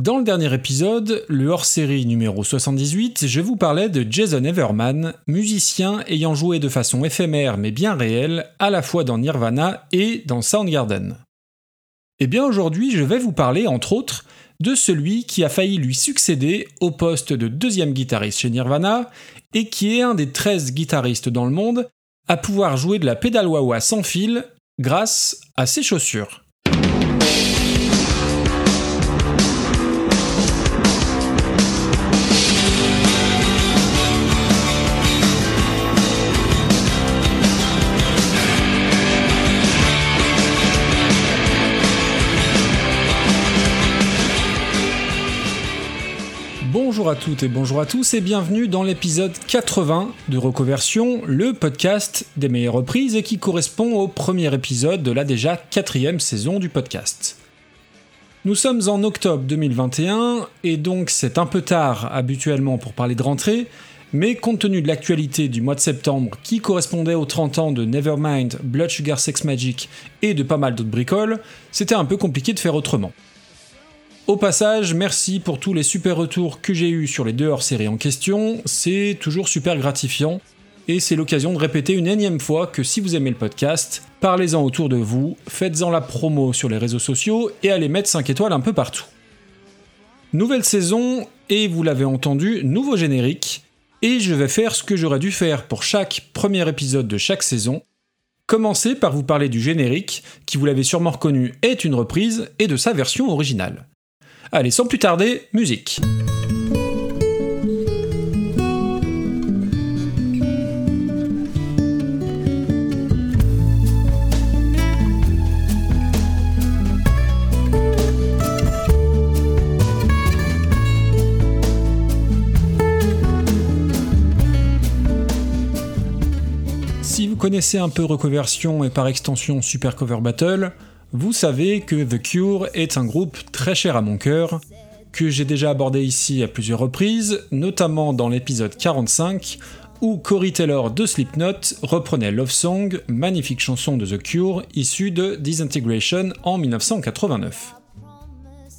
Dans le dernier épisode, le hors-série numéro 78, je vous parlais de Jason Everman, musicien ayant joué de façon éphémère mais bien réelle à la fois dans Nirvana et dans Soundgarden. Et eh bien aujourd'hui, je vais vous parler entre autres de celui qui a failli lui succéder au poste de deuxième guitariste chez Nirvana et qui est un des 13 guitaristes dans le monde à pouvoir jouer de la pédale sans fil grâce à ses chaussures. Bonjour à toutes et bonjour à tous et bienvenue dans l'épisode 80 de Reconversion, le podcast des meilleures reprises et qui correspond au premier épisode de la déjà quatrième saison du podcast. Nous sommes en octobre 2021 et donc c'est un peu tard habituellement pour parler de rentrée, mais compte tenu de l'actualité du mois de septembre qui correspondait aux 30 ans de Nevermind, Blood Sugar Sex Magic et de pas mal d'autres bricoles, c'était un peu compliqué de faire autrement. Au passage, merci pour tous les super retours que j'ai eus sur les deux hors-séries en question, c'est toujours super gratifiant, et c'est l'occasion de répéter une énième fois que si vous aimez le podcast, parlez-en autour de vous, faites-en la promo sur les réseaux sociaux et allez mettre 5 étoiles un peu partout. Nouvelle saison, et vous l'avez entendu, nouveau générique, et je vais faire ce que j'aurais dû faire pour chaque premier épisode de chaque saison, commencer par vous parler du générique, qui vous l'avez sûrement reconnu est une reprise, et de sa version originale. Allez, sans plus tarder, musique. Si vous connaissez un peu Reconversion et par extension Super Cover Battle, vous savez que The Cure est un groupe très cher à mon cœur, que j'ai déjà abordé ici à plusieurs reprises, notamment dans l'épisode 45, où Corey Taylor de Slipknot reprenait Love Song, magnifique chanson de The Cure issue de Disintegration en 1989.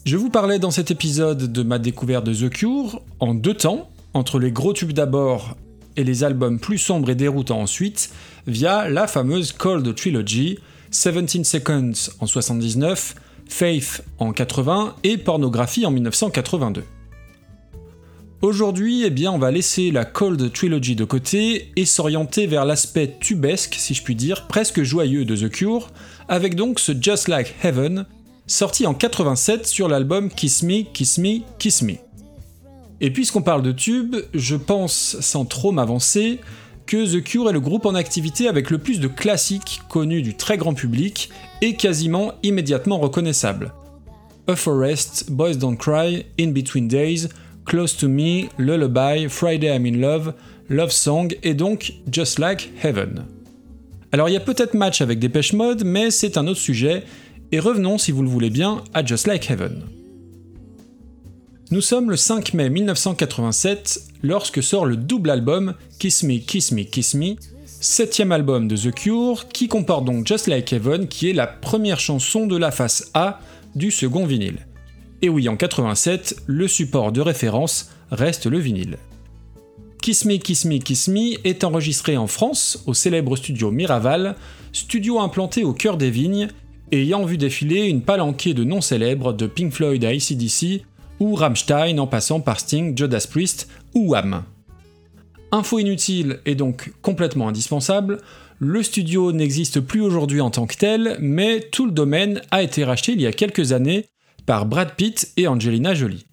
Je vous parlais dans cet épisode de ma découverte de The Cure en deux temps, entre les gros tubes d'abord et les albums plus sombres et déroutants ensuite, via la fameuse Cold Trilogy, 17 Seconds en 79, Faith en 80 et Pornographie en 1982. Aujourd'hui, eh bien, on va laisser la Cold Trilogy de côté et s'orienter vers l'aspect tubesque, si je puis dire, presque joyeux de The Cure, avec donc ce Just Like Heaven, sorti en 87 sur l'album Kiss Me, Kiss Me, Kiss Me. Et puisqu'on parle de tube, je pense, sans trop m'avancer, que The Cure est le groupe en activité avec le plus de classiques connus du très grand public et quasiment immédiatement reconnaissables. A Forest, Boys Don't Cry, In Between Days, Close to Me, Lullaby, Friday I'm in Love, Love Song et donc Just Like Heaven. Alors il y a peut-être match avec Dépêche Mode, mais c'est un autre sujet, et revenons si vous le voulez bien à Just Like Heaven. Nous sommes le 5 mai 1987 lorsque sort le double album Kiss Me, Kiss Me, Kiss Me, septième album de The Cure, qui comporte donc Just Like Heaven, qui est la première chanson de la face A du second vinyle. Et oui, en 87, le support de référence reste le vinyle. Kiss Me, Kiss Me, Kiss Me est enregistré en France au célèbre studio Miraval, studio implanté au cœur des vignes, ayant vu défiler une palanquée de noms célèbres de Pink Floyd à ACDC ou Rammstein en passant par Sting, Judas Priest ou Wham. Info inutile et donc complètement indispensable, le studio n'existe plus aujourd'hui en tant que tel, mais tout le domaine a été racheté il y a quelques années par Brad Pitt et Angelina Jolie.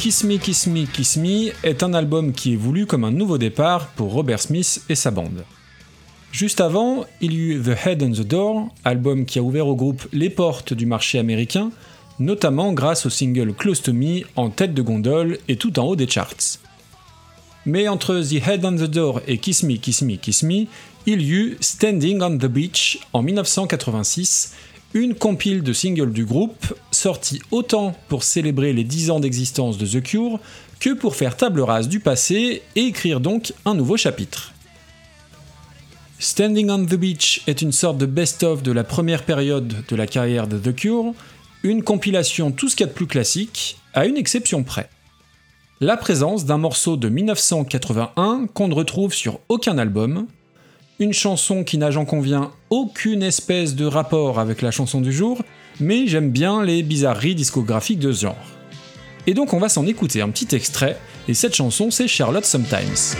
Kiss Me, Kiss Me, Kiss Me est un album qui est voulu comme un nouveau départ pour Robert Smith et sa bande. Juste avant, il y eut The Head and the Door, album qui a ouvert au groupe les portes du marché américain, notamment grâce au single Close to Me en tête de gondole et tout en haut des charts. Mais entre The Head and the Door et Kiss Me, Kiss Me, Kiss Me, il y eut Standing on the Beach en 1986, une compile de singles du groupe, sortie autant pour célébrer les 10 ans d'existence de The Cure que pour faire table rase du passé et écrire donc un nouveau chapitre. Standing on the Beach est une sorte de best-of de la première période de la carrière de The Cure, une compilation tout ce qu'il y a de plus classique, à une exception près. La présence d'un morceau de 1981 qu'on ne retrouve sur aucun album, une chanson qui n'a j'en conviens aucune espèce de rapport avec la chanson du jour, mais j'aime bien les bizarreries discographiques de ce genre. Et donc on va s'en écouter un petit extrait, et cette chanson c'est Charlotte Sometimes.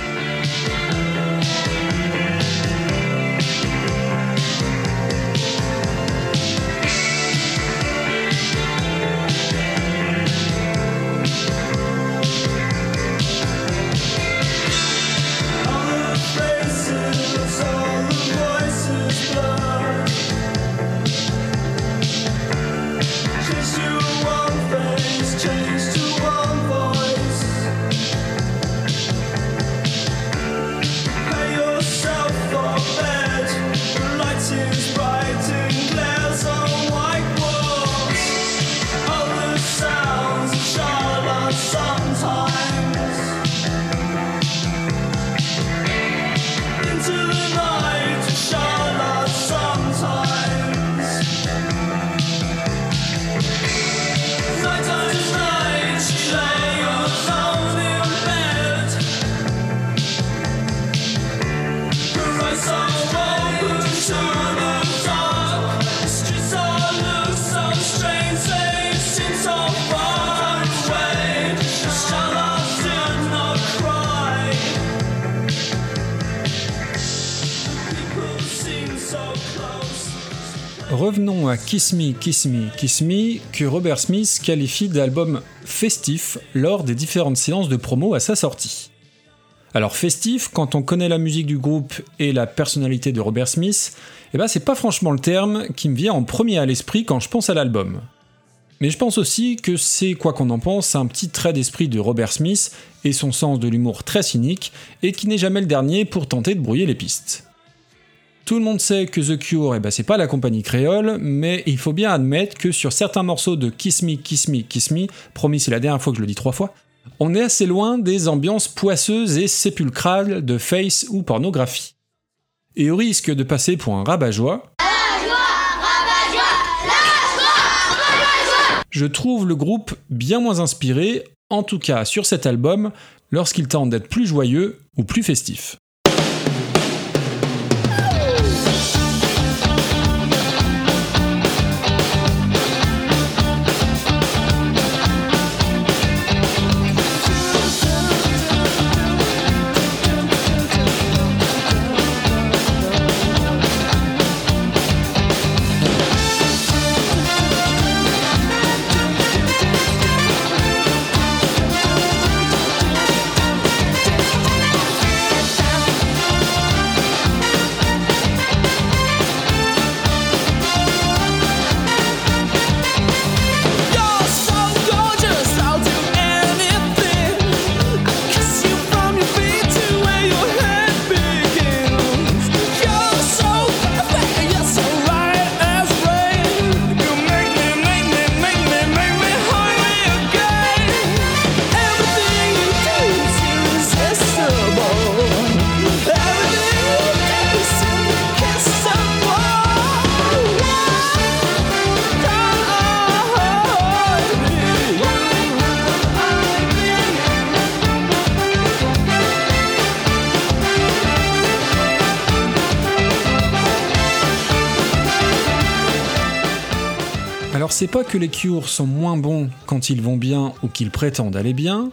Revenons à Kiss Me, Kiss Me, Kiss Me, que Robert Smith qualifie d'album festif lors des différentes séances de promo à sa sortie. Alors festif, quand on connaît la musique du groupe et la personnalité de Robert Smith, eh ben c'est pas franchement le terme qui me vient en premier à l'esprit quand je pense à l'album. Mais je pense aussi que c'est, quoi qu'on en pense, un petit trait d'esprit de Robert Smith et son sens de l'humour très cynique, et qui n'est jamais le dernier pour tenter de brouiller les pistes. Tout le monde sait que The Cure, eh ben, c'est pas la compagnie créole, mais il faut bien admettre que sur certains morceaux de Kiss Me, Kiss Me, Kiss Me, promis c'est la dernière fois que je le dis trois fois, on est assez loin des ambiances poisseuses et sépulcrales de face ou pornographie. Et au risque de passer pour un rabat-joie, je trouve le groupe bien moins inspiré, en tout cas sur cet album, lorsqu'il tente d'être plus joyeux ou plus festif. C'est pas que les Cures sont moins bons quand ils vont bien ou qu'ils prétendent aller bien,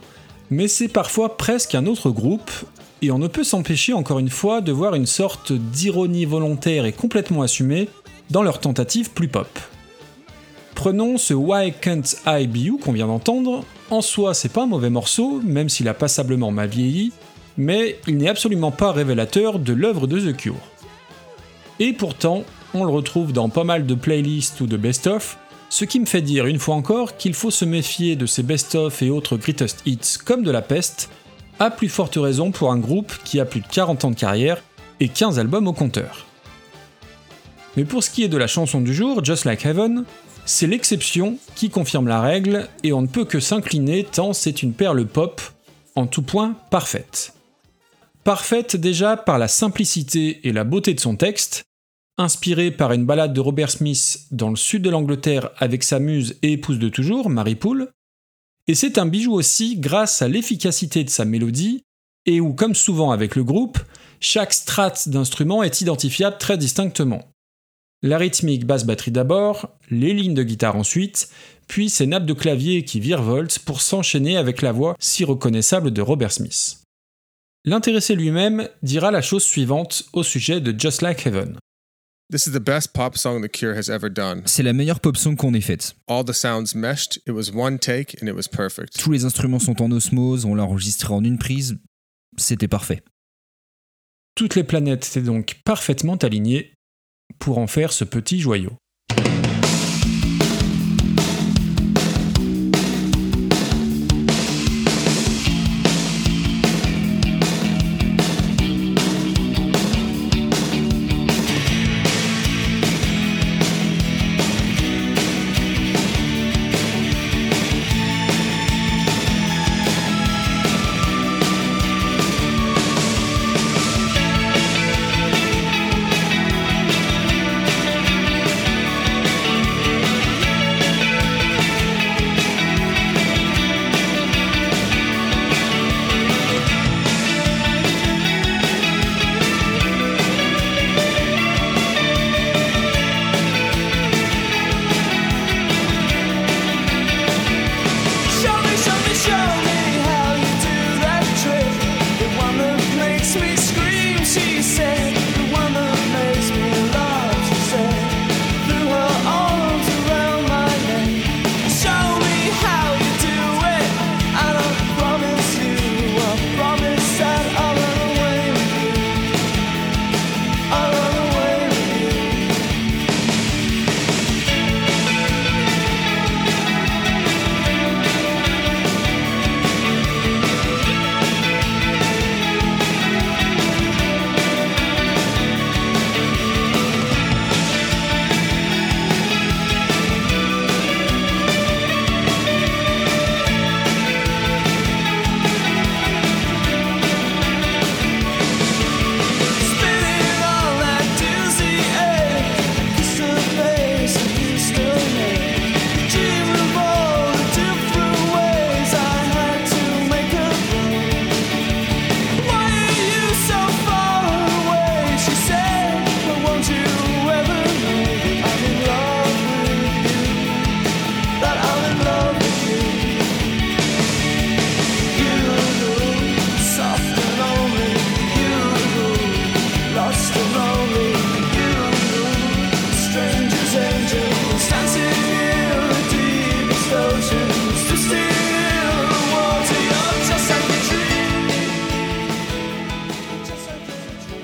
mais c'est parfois presque un autre groupe, et on ne peut s'empêcher encore une fois de voir une sorte d'ironie volontaire et complètement assumée dans leurs tentatives plus pop. Prenons ce Why Can't I Be You qu'on vient d'entendre, en soi c'est pas un mauvais morceau, même s'il a passablement mal vieilli, mais il n'est absolument pas révélateur de l'œuvre de The Cure. Et pourtant, on le retrouve dans pas mal de playlists ou de best-of, ce qui me fait dire une fois encore qu'il faut se méfier de ces best-of et autres greatest hits comme de la peste, à plus forte raison pour un groupe qui a plus de 40 ans de carrière et 15 albums au compteur. Mais pour ce qui est de la chanson du jour, Just Like Heaven, c'est l'exception qui confirme la règle et on ne peut que s'incliner tant c'est une perle pop, en tout point parfaite. Parfaite déjà par la simplicité et la beauté de son texte, inspirée par une balade de Robert Smith dans le sud de l'Angleterre avec sa muse et épouse de toujours, Marie Poole, et c'est un bijou aussi grâce à l'efficacité de sa mélodie, et où, comme souvent avec le groupe, chaque strate d'instrument est identifiable très distinctement. La rythmique basse-batterie d'abord, les lignes de guitare ensuite, puis ces nappes de clavier qui virevoltent pour s'enchaîner avec la voix si reconnaissable de Robert Smith. L'intéressé lui-même dira la chose suivante au sujet de Just Like Heaven. C'est la meilleure pop song qu'on ait faite. Tous les instruments sont en osmose, on l'a enregistré en une prise, c'était parfait. Toutes les planètes étaient donc parfaitement alignées pour en faire ce petit joyau.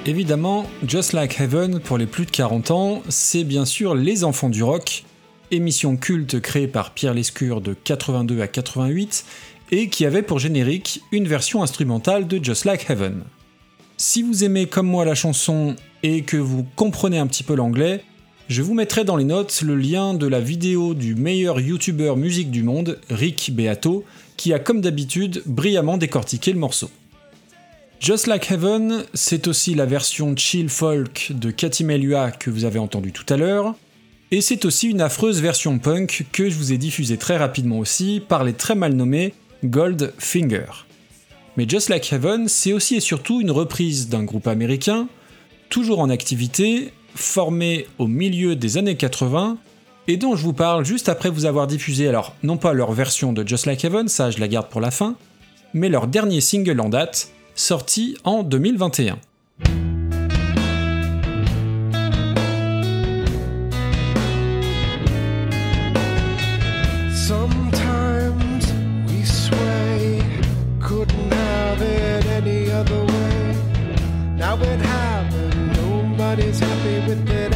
Évidemment, Just Like Heaven pour les plus de 40 ans, c'est bien sûr Les Enfants du Rock, émission culte créée par Pierre Lescure de 82 à 88 et qui avait pour générique une version instrumentale de Just Like Heaven. Si vous aimez comme moi la chanson et que vous comprenez un petit peu l'anglais, je vous mettrai dans les notes le lien de la vidéo du meilleur youtubeur musique du monde, Rick Beato, qui a comme d'habitude brillamment décortiqué le morceau. Just Like Heaven, c'est aussi la version chill folk de Cathy que vous avez entendu tout à l'heure, et c'est aussi une affreuse version punk que je vous ai diffusée très rapidement aussi par les très mal nommés Gold Finger. Mais Just Like Heaven, c'est aussi et surtout une reprise d'un groupe américain, toujours en activité, formé au milieu des années 80, et dont je vous parle juste après vous avoir diffusé, alors non pas leur version de Just Like Heaven, ça je la garde pour la fin, mais leur dernier single en date, sorti en 2021. Sometimes we sway, couldn't have it any other way. Now it happened, nobody's happy with it,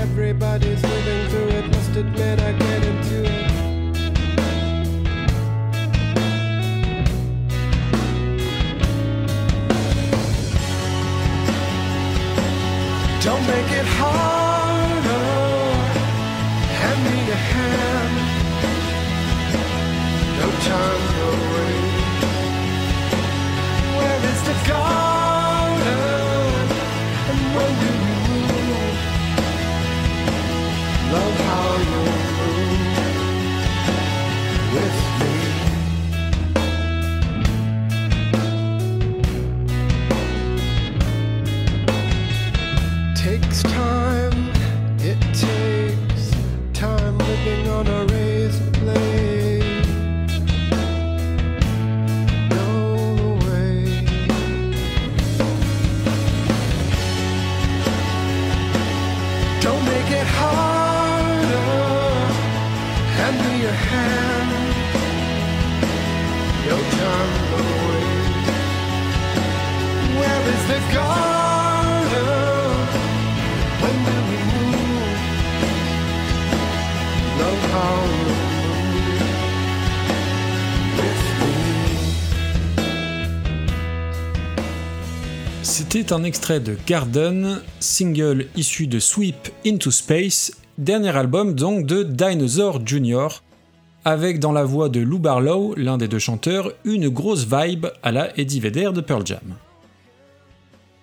C'était un extrait de Garden, single issu de Sweep Into Space, dernier album donc de Dinosaur Jr., avec dans la voix de Lou Barlow, l'un des deux chanteurs, une grosse vibe à la Eddie Vedder de Pearl Jam.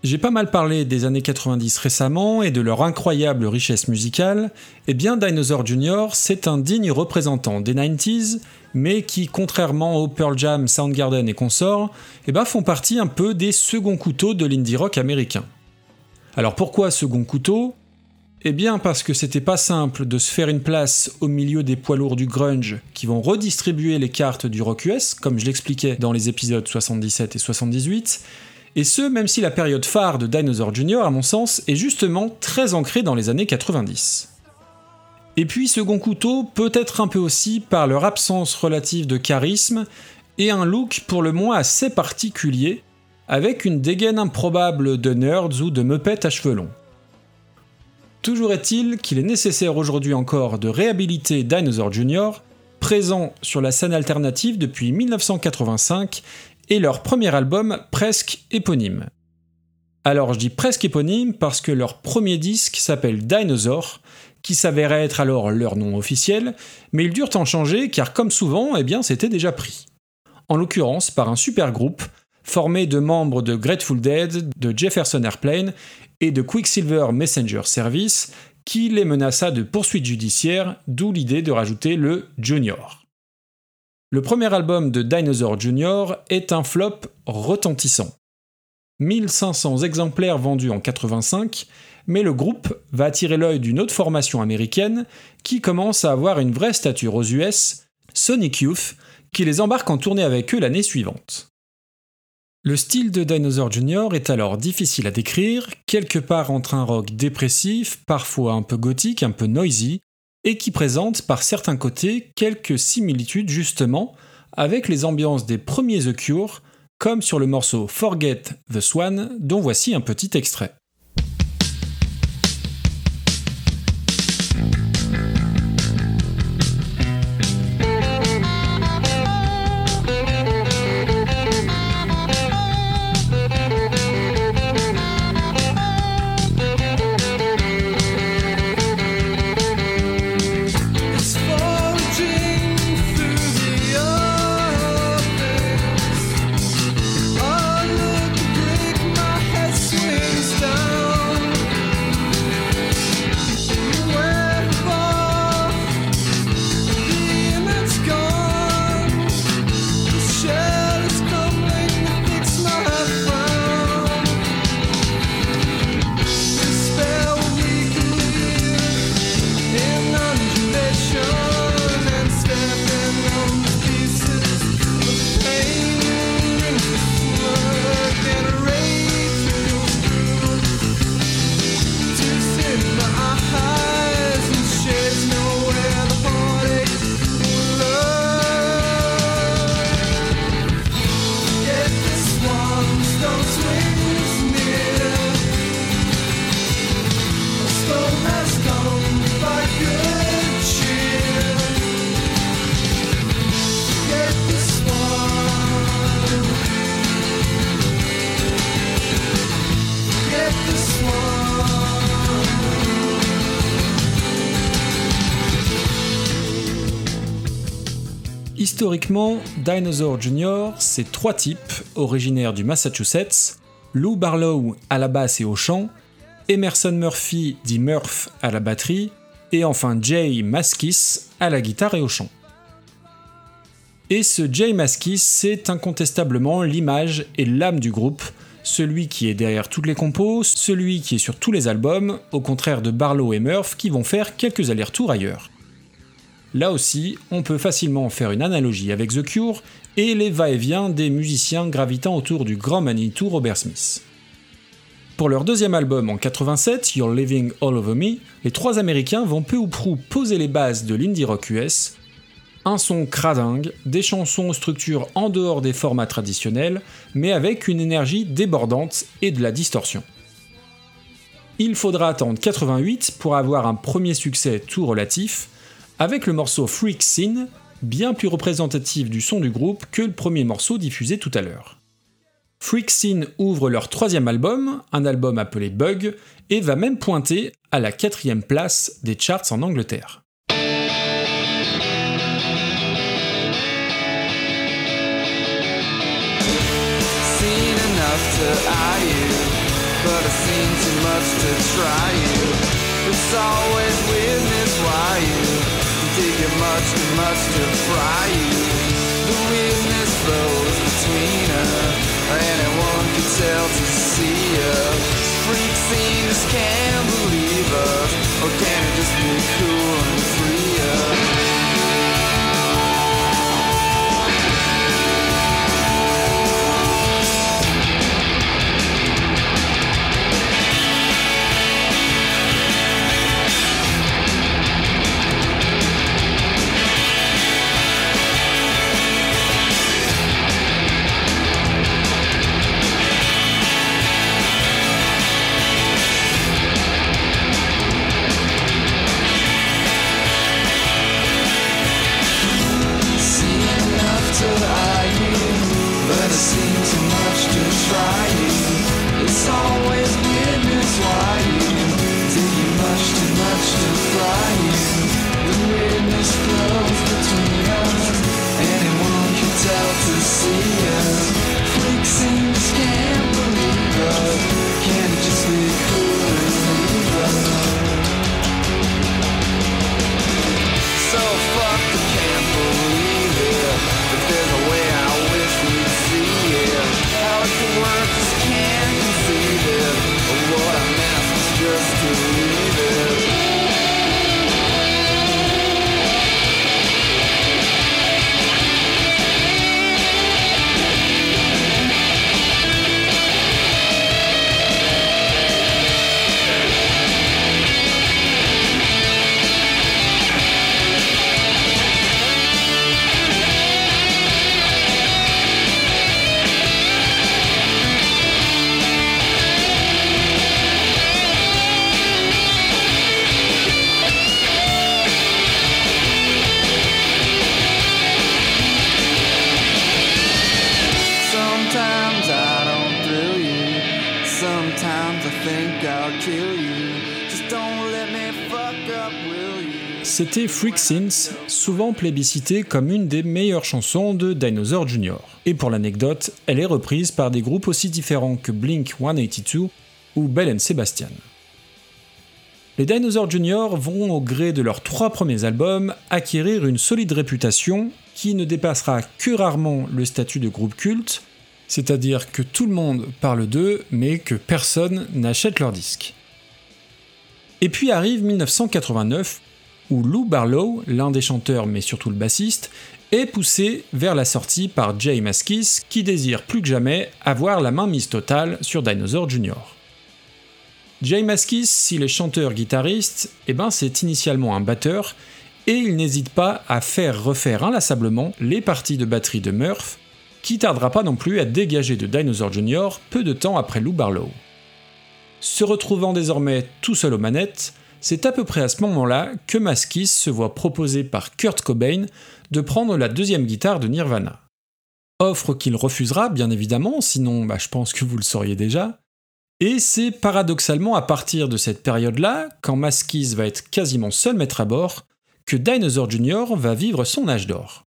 J'ai pas mal parlé des années 90 récemment et de leur incroyable richesse musicale, et bien Dinosaur Jr. c'est un digne représentant des 90s, mais qui, contrairement au Pearl Jam, Soundgarden et consorts, eh ben, font partie un peu des seconds couteaux de l'indie rock américain. Alors pourquoi second couteau Eh bien parce que c'était pas simple de se faire une place au milieu des poids lourds du grunge qui vont redistribuer les cartes du rock US, comme je l'expliquais dans les épisodes 77 et 78, et ce, même si la période phare de Dinosaur Jr., à mon sens, est justement très ancrée dans les années 90. Et puis second couteau, peut-être un peu aussi par leur absence relative de charisme et un look pour le moins assez particulier, avec une dégaine improbable de nerds ou de meupettes à cheveux longs. Toujours est-il qu'il est nécessaire aujourd'hui encore de réhabiliter Dinosaur Jr., présent sur la scène alternative depuis 1985 et leur premier album presque éponyme. Alors je dis presque éponyme parce que leur premier disque s'appelle Dinosaur, qui s'avérait être alors leur nom officiel, mais ils durent en changer car comme souvent, eh bien c'était déjà pris. En l'occurrence par un super groupe formé de membres de Grateful Dead, de Jefferson Airplane et de Quicksilver Messenger Service, qui les menaça de poursuites judiciaires, d'où l'idée de rajouter le Junior. Le premier album de Dinosaur Jr. est un flop retentissant. 1500 exemplaires vendus en 85, mais le groupe va attirer l'œil d'une autre formation américaine qui commence à avoir une vraie stature aux US, Sonic Youth, qui les embarque en tournée avec eux l'année suivante. Le style de Dinosaur Jr. est alors difficile à décrire, quelque part entre un rock dépressif, parfois un peu gothique, un peu noisy, et qui présente par certains côtés quelques similitudes justement avec les ambiances des premiers The Cure, comme sur le morceau Forget the Swan, dont voici un petit extrait. Historiquement, Dinosaur Jr., c'est trois types originaires du Massachusetts, Lou Barlow à la basse et au chant, Emerson Murphy dit Murph à la batterie, et enfin Jay Maskis à la guitare et au chant. Et ce Jay Maskis, c'est incontestablement l'image et l'âme du groupe, celui qui est derrière toutes les compos, celui qui est sur tous les albums, au contraire de Barlow et Murph qui vont faire quelques allers-retours ailleurs. Là aussi, on peut facilement faire une analogie avec The Cure et les va-et-vient des musiciens gravitant autour du grand Manitou Robert Smith. Pour leur deuxième album en 87, You're Living All Over Me, les trois Américains vont peu ou prou poser les bases de l'indie rock US, un son cradingue, des chansons aux structures en dehors des formats traditionnels, mais avec une énergie débordante et de la distorsion. Il faudra attendre 88 pour avoir un premier succès tout relatif, avec le morceau Freak Scene, bien plus représentatif du son du groupe que le premier morceau diffusé tout à l'heure. Freak Scene ouvre leur troisième album, un album appelé Bug, et va même pointer à la quatrième place des charts en Angleterre. Dig it much too much to fry you. The weirdness flows between us, anyone can tell to see us. Freak scenes can't believe us, or can it just be cool and free us? Freak Sins, souvent plébiscité comme une des meilleures chansons de Dinosaur Jr. Et pour l'anecdote, elle est reprise par des groupes aussi différents que Blink 182 ou Bell Sebastian. Les Dinosaur Jr. vont, au gré de leurs trois premiers albums, acquérir une solide réputation qui ne dépassera que rarement le statut de groupe culte, c'est-à-dire que tout le monde parle d'eux, mais que personne n'achète leurs disques. Et puis arrive 1989, où Lou Barlow, l'un des chanteurs mais surtout le bassiste, est poussé vers la sortie par Jay Maskis, qui désire plus que jamais avoir la main mise totale sur Dinosaur Jr. Jay Maskis, s'il est chanteur-guitariste, eh ben c'est initialement un batteur, et il n'hésite pas à faire refaire inlassablement les parties de batterie de Murph, qui tardera pas non plus à dégager de Dinosaur Jr. peu de temps après Lou Barlow. Se retrouvant désormais tout seul aux manettes, c'est à peu près à ce moment-là que Maskis se voit proposer par Kurt Cobain de prendre la deuxième guitare de Nirvana. Offre qu'il refusera, bien évidemment, sinon bah, je pense que vous le sauriez déjà. Et c'est paradoxalement à partir de cette période-là, quand Maskis va être quasiment seul maître à bord, que Dinosaur Jr. va vivre son âge d'or.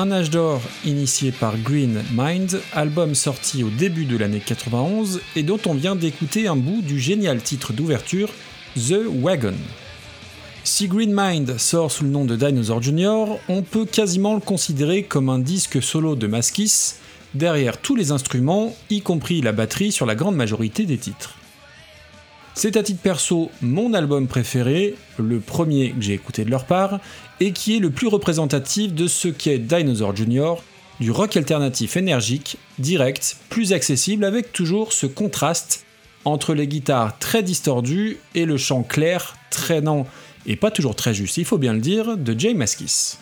Un âge d'or initié par Green Mind, album sorti au début de l'année 91 et dont on vient d'écouter un bout du génial titre d'ouverture The Wagon. Si Green Mind sort sous le nom de Dinosaur Jr., on peut quasiment le considérer comme un disque solo de Maskis, derrière tous les instruments, y compris la batterie sur la grande majorité des titres. C'est à titre perso mon album préféré, le premier que j'ai écouté de leur part, et qui est le plus représentatif de ce qu'est Dinosaur Jr., du rock alternatif énergique, direct, plus accessible avec toujours ce contraste entre les guitares très distordues et le chant clair, traînant et pas toujours très juste, il faut bien le dire, de Jay Maskis.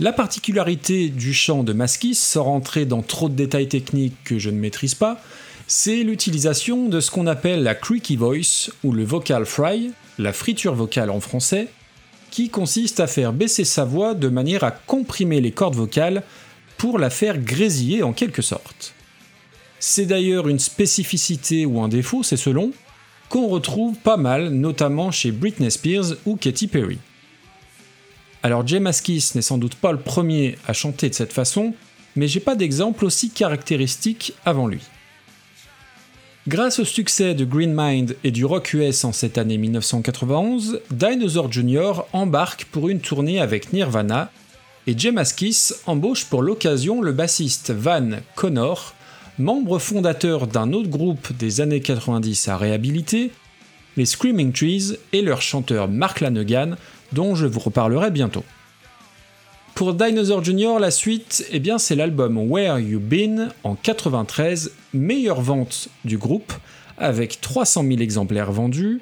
La particularité du chant de Maskis, sans rentrer dans trop de détails techniques que je ne maîtrise pas, c'est l'utilisation de ce qu'on appelle la creaky voice ou le vocal fry, la friture vocale en français, qui consiste à faire baisser sa voix de manière à comprimer les cordes vocales pour la faire grésiller en quelque sorte. C'est d'ailleurs une spécificité ou un défaut, c'est selon, qu'on retrouve pas mal, notamment chez Britney Spears ou Katy Perry. Alors Jay Maskis n'est sans doute pas le premier à chanter de cette façon, mais j'ai pas d'exemple aussi caractéristique avant lui. Grâce au succès de Green Mind et du rock US en cette année 1991, Dinosaur Jr. embarque pour une tournée avec Nirvana et Jay Maskis embauche pour l'occasion le bassiste Van Connor, membre fondateur d'un autre groupe des années 90 à réhabiliter, les Screaming Trees et leur chanteur Mark Lanegan, dont je vous reparlerai bientôt. Pour Dinosaur Jr., la suite, eh bien, c'est l'album Where You Been en 93, meilleure vente du groupe, avec 300 000 exemplaires vendus,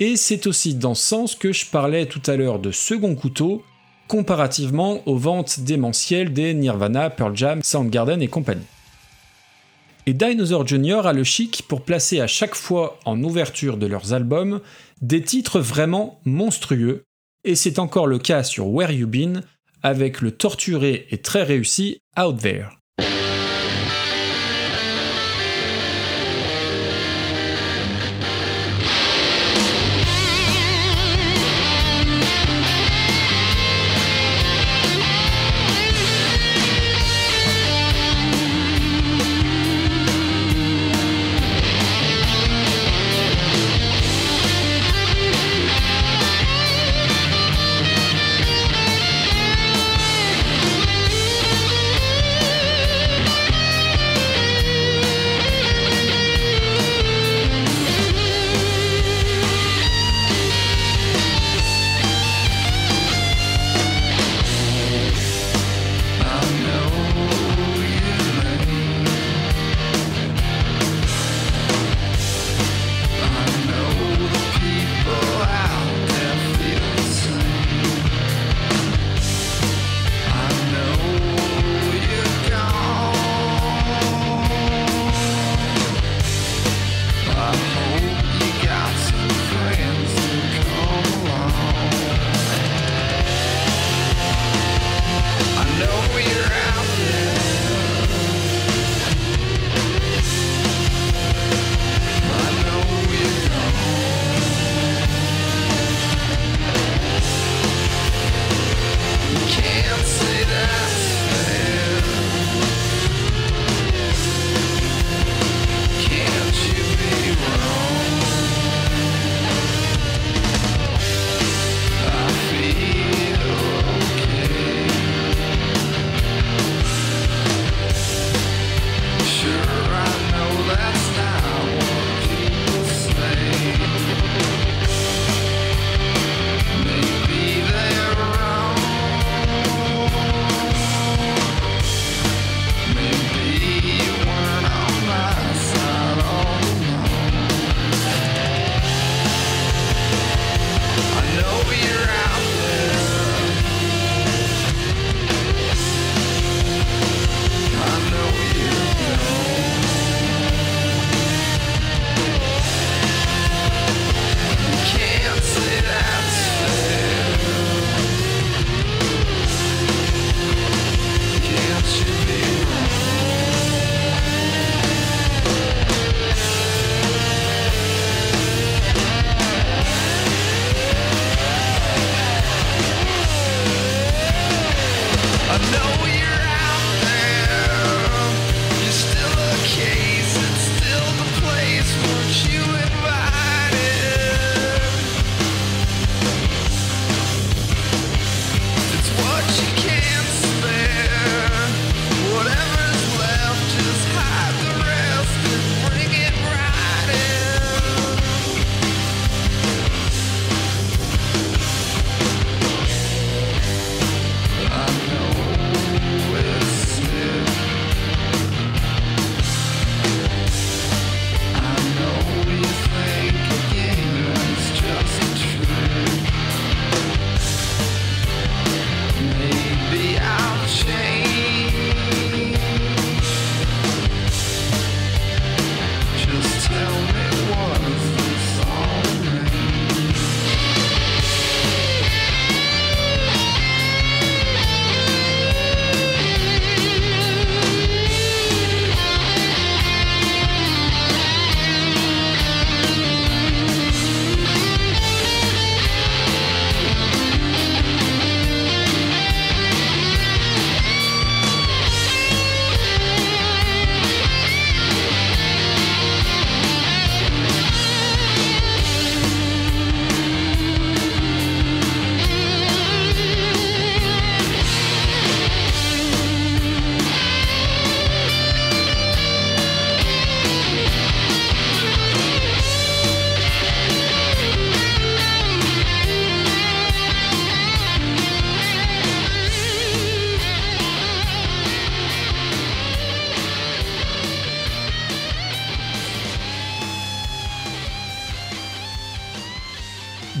et c'est aussi dans ce sens que je parlais tout à l'heure de second couteau, comparativement aux ventes démentielles des Nirvana, Pearl Jam, Soundgarden et compagnie. Et Dinosaur Jr. a le chic pour placer à chaque fois en ouverture de leurs albums des titres vraiment monstrueux, et c'est encore le cas sur Where You Been, avec le torturé et très réussi Out There.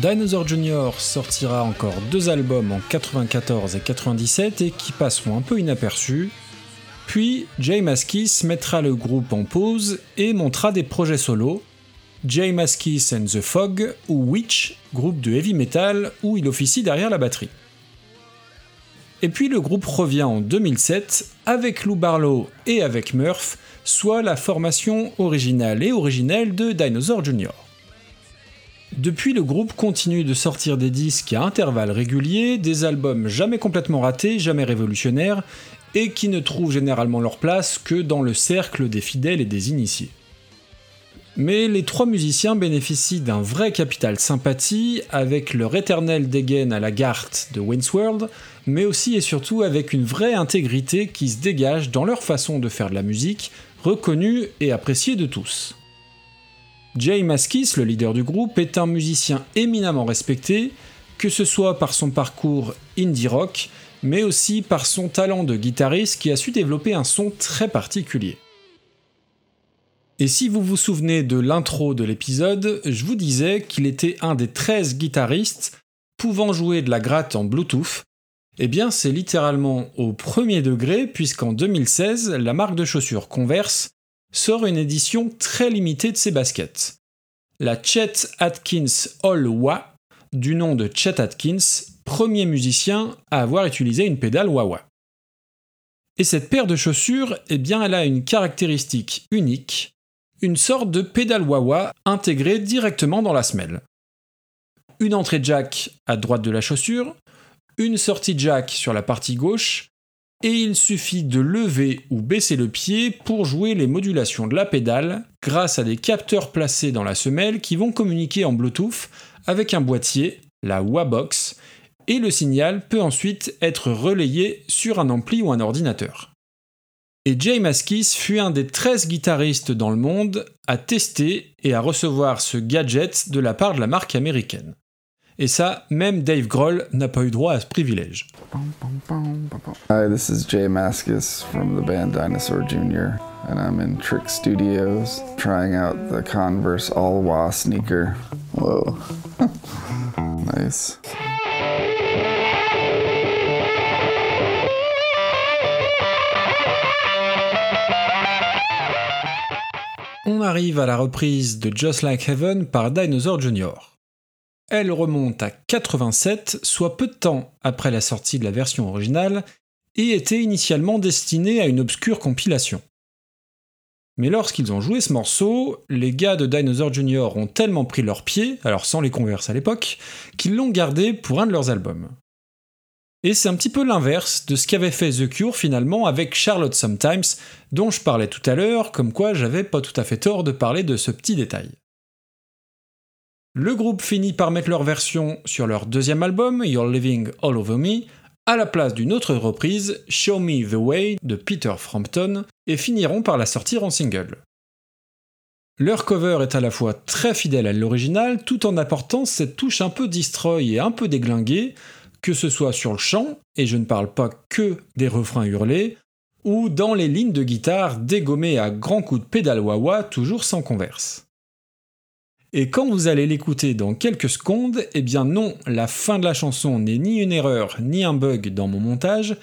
Dinosaur Jr. sortira encore deux albums en 94 et 97 et qui passeront un peu inaperçus. Puis Jay Maskis mettra le groupe en pause et montera des projets solos. Jay Maskis and the Fog ou Witch, groupe de heavy metal où il officie derrière la batterie. Et puis le groupe revient en 2007 avec Lou Barlow et avec Murph, soit la formation originale et originelle de Dinosaur Jr. Depuis, le groupe continue de sortir des disques à intervalles réguliers, des albums jamais complètement ratés, jamais révolutionnaires, et qui ne trouvent généralement leur place que dans le cercle des fidèles et des initiés. Mais les trois musiciens bénéficient d'un vrai capital sympathie, avec leur éternel dégaine à la Gart de Wayne's World, mais aussi et surtout avec une vraie intégrité qui se dégage dans leur façon de faire de la musique, reconnue et appréciée de tous. Jay Maskis, le leader du groupe, est un musicien éminemment respecté, que ce soit par son parcours indie rock, mais aussi par son talent de guitariste qui a su développer un son très particulier. Et si vous vous souvenez de l'intro de l'épisode, je vous disais qu'il était un des 13 guitaristes pouvant jouer de la gratte en Bluetooth. Eh bien, c'est littéralement au premier degré, puisqu'en 2016, la marque de chaussures Converse sort une édition très limitée de ses baskets. La Chet Atkins All Wah, du nom de Chet Atkins, premier musicien à avoir utilisé une pédale wah-wah. Et cette paire de chaussures, eh bien, elle a une caractéristique unique, une sorte de pédale wah-wah intégrée directement dans la semelle. Une entrée jack à droite de la chaussure, une sortie jack sur la partie gauche, et il suffit de lever ou baisser le pied pour jouer les modulations de la pédale grâce à des capteurs placés dans la semelle qui vont communiquer en Bluetooth avec un boîtier, la Wah-Box, et le signal peut ensuite être relayé sur un ampli ou un ordinateur. Et Jay Maskis fut un des 13 guitaristes dans le monde à tester et à recevoir ce gadget de la part de la marque américaine. Et ça, même Dave Grohl n'a pas eu droit à ce privilège. Hi, this is Jay Maskus from the band Dinosaur Jr., and I'm in Trick Studios trying out the Converse All Wah sneaker. Whoa. nice. On arrive à la reprise de Just Like Heaven par Dinosaur Jr. Elle remonte à 87, soit peu de temps après la sortie de la version originale, et était initialement destinée à une obscure compilation. Mais lorsqu'ils ont joué ce morceau, les gars de Dinosaur Jr. ont tellement pris leur pied, alors sans les converses à l'époque, qu'ils l'ont gardé pour un de leurs albums. Et c'est un petit peu l'inverse de ce qu'avait fait The Cure finalement avec Charlotte Sometimes, dont je parlais tout à l'heure, comme quoi j'avais pas tout à fait tort de parler de ce petit détail. Le groupe finit par mettre leur version sur leur deuxième album, You're Living All Over Me, à la place d'une autre reprise, Show Me the Way de Peter Frampton, et finiront par la sortir en single. Leur cover est à la fois très fidèle à l'original tout en apportant cette touche un peu destroy et un peu déglinguée, que ce soit sur le chant, et je ne parle pas que des refrains hurlés, ou dans les lignes de guitare dégommées à grands coups de pédale wah toujours sans converse. Et quand vous allez l'écouter dans quelques secondes, eh bien non, la fin de la chanson n'est ni une erreur ni un bug dans mon montage,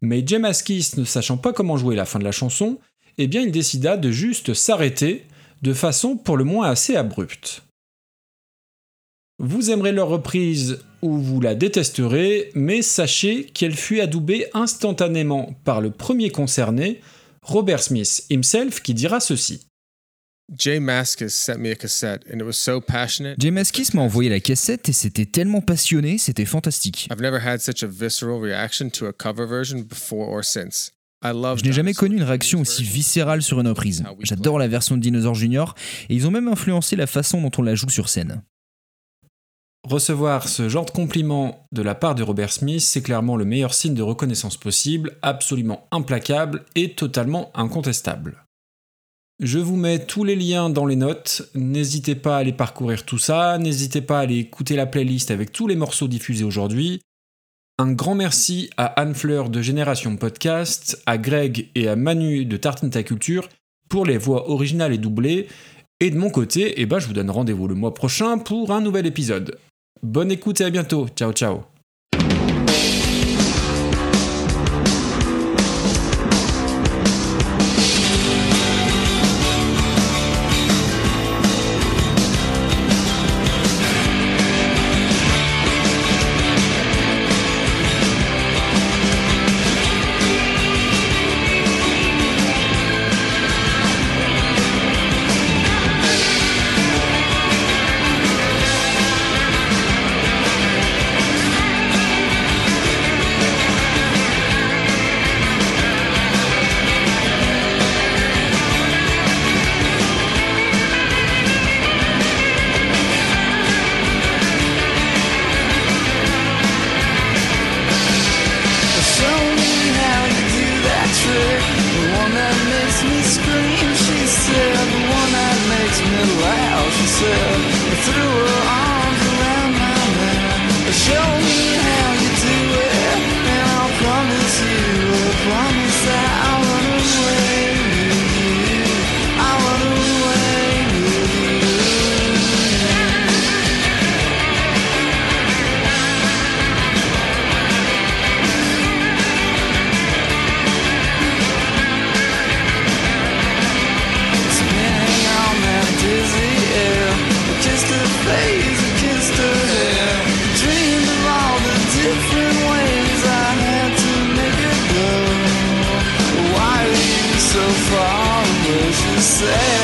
mais Askis ne sachant pas comment jouer la fin de la chanson, eh bien il décida de juste s'arrêter, de façon pour le moins assez abrupte. Vous aimerez leur reprise ou vous la détesterez, mais sachez qu'elle fut adoubée instantanément par le premier concerné, Robert Smith himself, qui dira ceci. Jay Mascis sent me a cassette and it was so passionate. Jay Maskis m'a envoyé la cassette et c'était tellement passionné, c'était fantastique. I've never had such a visceral reaction to a cover version before or since. I love Je n'ai jamais connu une réaction aussi viscérale sur une reprise. J'adore la version de Dinosaur Junior et ils ont même influencé la façon dont on la joue sur scène. Recevoir ce genre de compliment de la part de Robert Smith, c'est clairement le meilleur signe de reconnaissance possible, absolument implacable et totalement incontestable. Je vous mets tous les liens dans les notes, n'hésitez pas à aller parcourir tout ça, n'hésitez pas à aller écouter la playlist avec tous les morceaux diffusés aujourd'hui. Un grand merci à Anne Fleur de Génération Podcast, à Greg et à Manu de Tartine Ta Culture pour les voix originales et doublées. Et de mon côté, eh ben, je vous donne rendez-vous le mois prochain pour un nouvel épisode. Bonne écoute et à bientôt. Ciao ciao. say